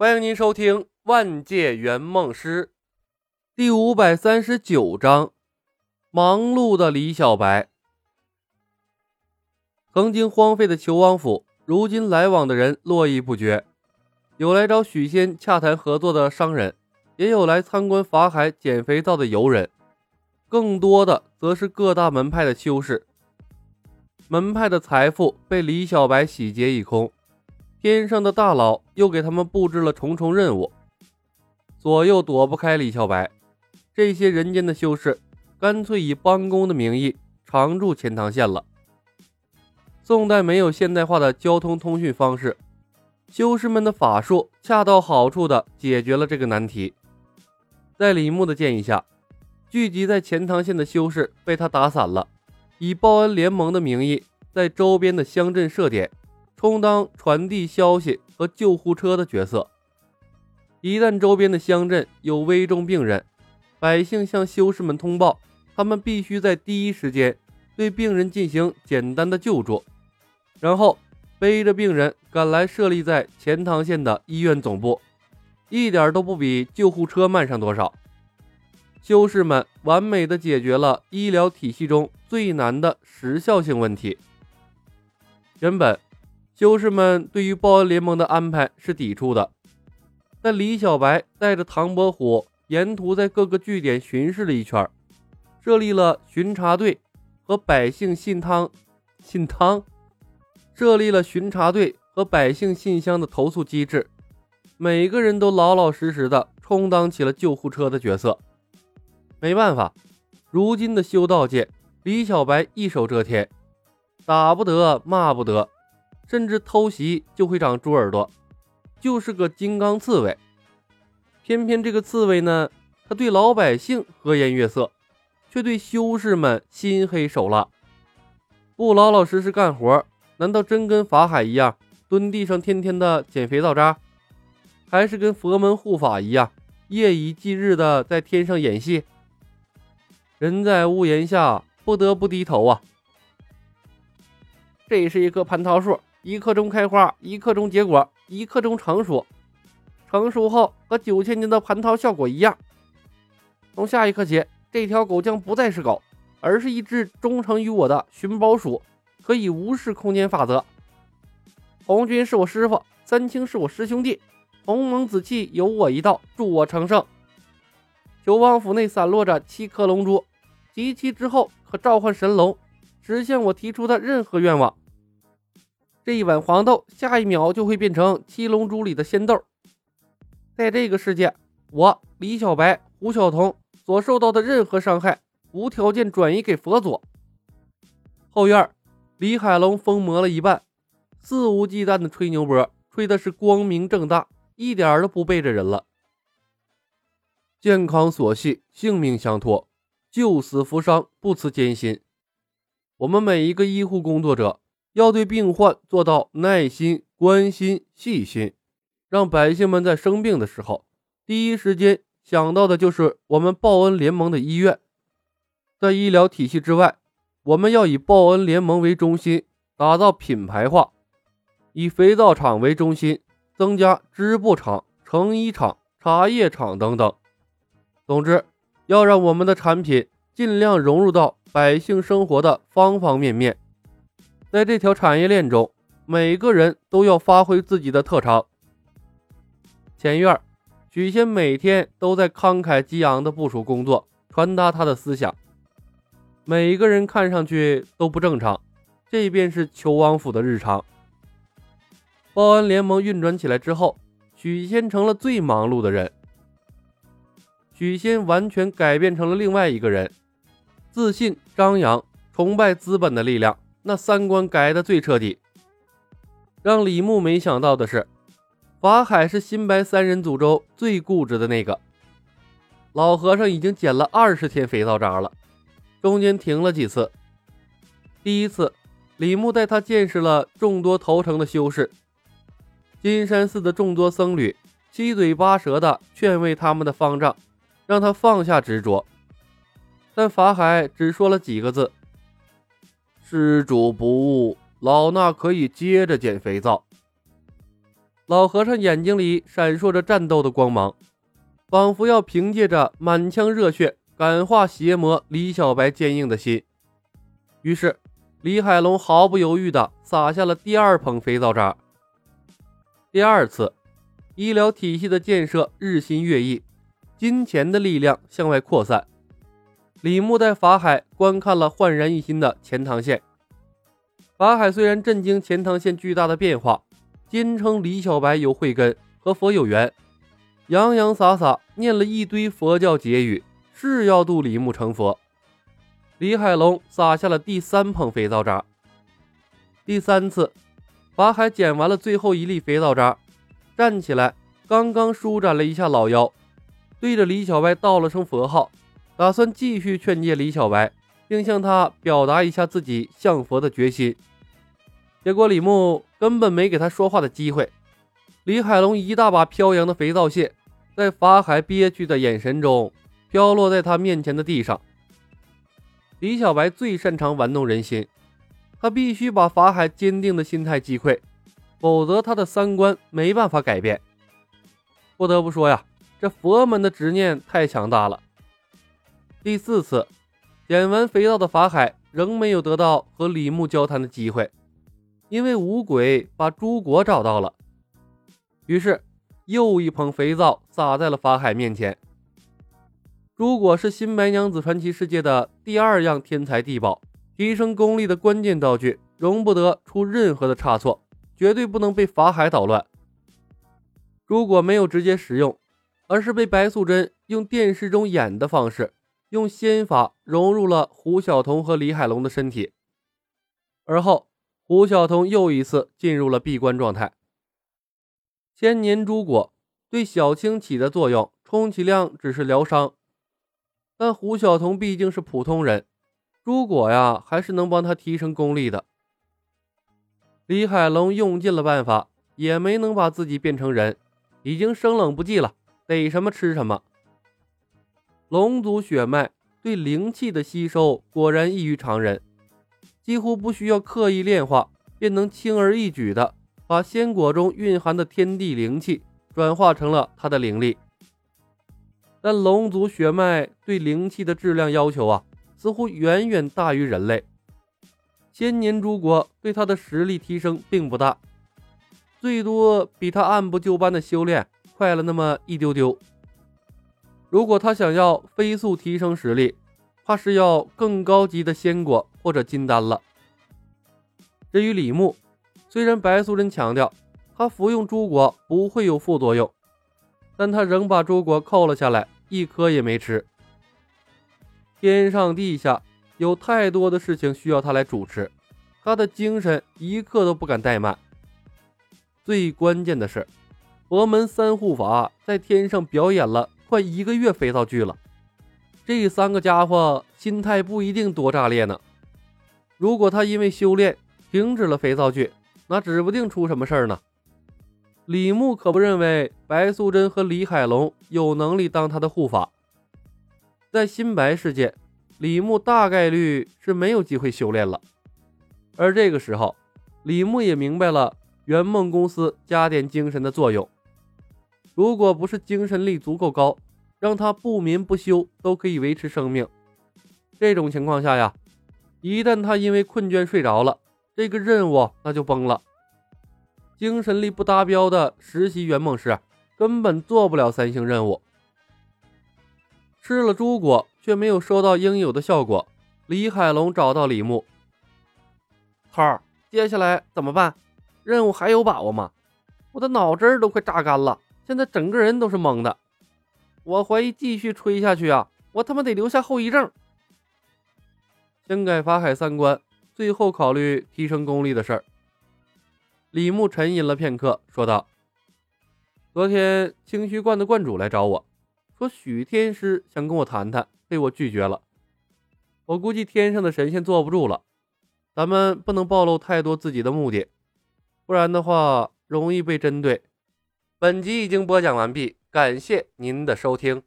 欢迎您收听《万界圆梦师》第五百三十九章：忙碌的李小白。曾经荒废的求王府，如今来往的人络绎不绝，有来找许仙洽谈合作的商人，也有来参观法海捡肥皂的游人，更多的则是各大门派的修士。门派的财富被李小白洗劫一空。天上的大佬又给他们布置了重重任务，左右躲不开李小白。这些人间的修士干脆以帮工的名义常驻钱塘县了。宋代没有现代化的交通通讯方式，修士们的法术恰到好处地解决了这个难题。在李牧的建议下，聚集在钱塘县的修士被他打散了，以报恩联盟的名义在周边的乡镇设点。充当传递消息和救护车的角色。一旦周边的乡镇有危重病人，百姓向修士们通报，他们必须在第一时间对病人进行简单的救助，然后背着病人赶来设立在钱塘县的医院总部，一点都不比救护车慢上多少。修士们完美的解决了医疗体系中最难的时效性问题。原本。修士们对于报恩联盟的安排是抵触的，但李小白带着唐伯虎沿途在各个据点巡视了一圈，设立了巡查队和百姓信汤信汤，设立了巡查队和百姓信箱的投诉机制，每个人都老老实实的充当起了救护车的角色。没办法，如今的修道界，李小白一手遮天，打不得，骂不得。甚至偷袭就会长猪耳朵，就是个金刚刺猬。偏偏这个刺猬呢，他对老百姓和颜悦色，却对修士们心黑手辣。不老老实实干活，难道真跟法海一样蹲地上天天的捡肥皂渣？还是跟佛门护法一样夜以继日的在天上演戏？人在屋檐下，不得不低头啊！这是一棵蟠桃树。一刻钟开花，一刻钟结果，一刻钟成熟。成熟后和九千年的蟠桃效果一样。从下一刻起，这条狗将不再是狗，而是一只忠诚于我的寻宝鼠，可以无视空间法则。红军是我师傅，三清是我师兄弟，鸿蒙紫气有我一道，助我成圣。九王府内散落着七颗龙珠，集齐之后可召唤神龙，实现我提出的任何愿望。这一碗黄豆，下一秒就会变成七龙珠里的仙豆。在这个世界，我李小白、胡晓彤所受到的任何伤害，无条件转移给佛祖。后院，李海龙疯魔了一半，肆无忌惮的吹牛波，吹的是光明正大，一点都不背着人了。健康所系，性命相托，救死扶伤，不辞艰辛。我们每一个医护工作者。要对病患做到耐心、关心、细心，让百姓们在生病的时候，第一时间想到的就是我们报恩联盟的医院。在医疗体系之外，我们要以报恩联盟为中心，打造品牌化，以肥皂厂为中心，增加织布厂、成衣厂、茶叶厂等等。总之，要让我们的产品尽量融入到百姓生活的方方面面。在这条产业链中，每个人都要发挥自己的特长。前院，许仙每天都在慷慨激昂的部署工作，传达他的思想。每一个人看上去都不正常，这便是求王府的日常。报恩联盟运转起来之后，许仙成了最忙碌的人。许仙完全改变成了另外一个人，自信、张扬、崇拜资本的力量。那三观改的最彻底，让李牧没想到的是，法海是新白三人组中最固执的那个。老和尚已经捡了二十天肥皂渣了，中间停了几次。第一次，李牧带他见识了众多投诚的修士，金山寺的众多僧侣七嘴八舌的劝慰他们的方丈，让他放下执着。但法海只说了几个字。施主不误，老衲可以接着捡肥皂。老和尚眼睛里闪烁着战斗的光芒，仿佛要凭借着满腔热血感化邪魔李小白坚硬的心。于是，李海龙毫不犹豫地撒下了第二捧肥皂渣。第二次，医疗体系的建设日新月异，金钱的力量向外扩散。李牧在法海观看了焕然一新的钱塘县。法海虽然震惊钱塘县巨大的变化，坚称李小白有慧根和佛有缘，洋洋洒洒念了一堆佛教结语，是要渡李牧成佛。李海龙撒下了第三捧肥皂渣。第三次，法海捡完了最后一粒肥皂渣，站起来，刚刚舒展了一下老腰，对着李小白道了声佛号。打算继续劝诫李小白，并向他表达一下自己向佛的决心。结果李牧根本没给他说话的机会。李海龙一大把飘扬的肥皂屑，在法海憋屈的眼神中飘落在他面前的地上。李小白最擅长玩弄人心，他必须把法海坚定的心态击溃，否则他的三观没办法改变。不得不说呀，这佛门的执念太强大了。第四次捡完肥皂的法海仍没有得到和李牧交谈的机会，因为五鬼把朱果找到了。于是又一捧肥皂撒在了法海面前。朱果是新白娘子传奇世界的第二样天才地宝，提升功力的关键道具，容不得出任何的差错，绝对不能被法海捣乱。朱果没有直接使用，而是被白素贞用电视中演的方式。用仙法融入了胡晓彤和李海龙的身体，而后胡晓彤又一次进入了闭关状态。千年朱果对小青起的作用，充其量只是疗伤，但胡晓彤毕竟是普通人，朱果呀还是能帮他提升功力的。李海龙用尽了办法，也没能把自己变成人，已经生冷不忌了，逮什么吃什么。龙族血脉对灵气的吸收果然异于常人，几乎不需要刻意炼化，便能轻而易举的把仙果中蕴含的天地灵气转化成了他的灵力。但龙族血脉对灵气的质量要求啊，似乎远远大于人类。千年诸国对他的实力提升并不大，最多比他按部就班的修炼快了那么一丢丢。如果他想要飞速提升实力，怕是要更高级的仙果或者金丹了。至于李牧，虽然白素贞强调他服用朱果不会有副作用，但他仍把朱果扣了下来，一颗也没吃。天上地下有太多的事情需要他来主持，他的精神一刻都不敢怠慢。最关键的是，佛门三护法在天上表演了。快一个月肥皂剧了，这三个家伙心态不一定多炸裂呢。如果他因为修炼停止了肥皂剧，那指不定出什么事儿呢。李牧可不认为白素贞和李海龙有能力当他的护法，在新白世界，李牧大概率是没有机会修炼了。而这个时候，李牧也明白了圆梦公司加点精神的作用。如果不是精神力足够高，让他不眠不休都可以维持生命。这种情况下呀，一旦他因为困倦睡着了，这个任务那就崩了。精神力不达标的实习圆梦师根本做不了三星任务。吃了猪果却没有收到应有的效果，李海龙找到李牧，头儿，接下来怎么办？任务还有把握吗？我的脑汁儿都快榨干了。现在整个人都是懵的，我怀疑继续吹下去啊，我他妈得留下后遗症。先改法海三观，最后考虑提升功力的事儿。李牧沉吟了片刻，说道：“昨天清虚观的观主来找我，说许天师想跟我谈谈，被我拒绝了。我估计天上的神仙坐不住了，咱们不能暴露太多自己的目的，不然的话容易被针对。”本集已经播讲完毕，感谢您的收听。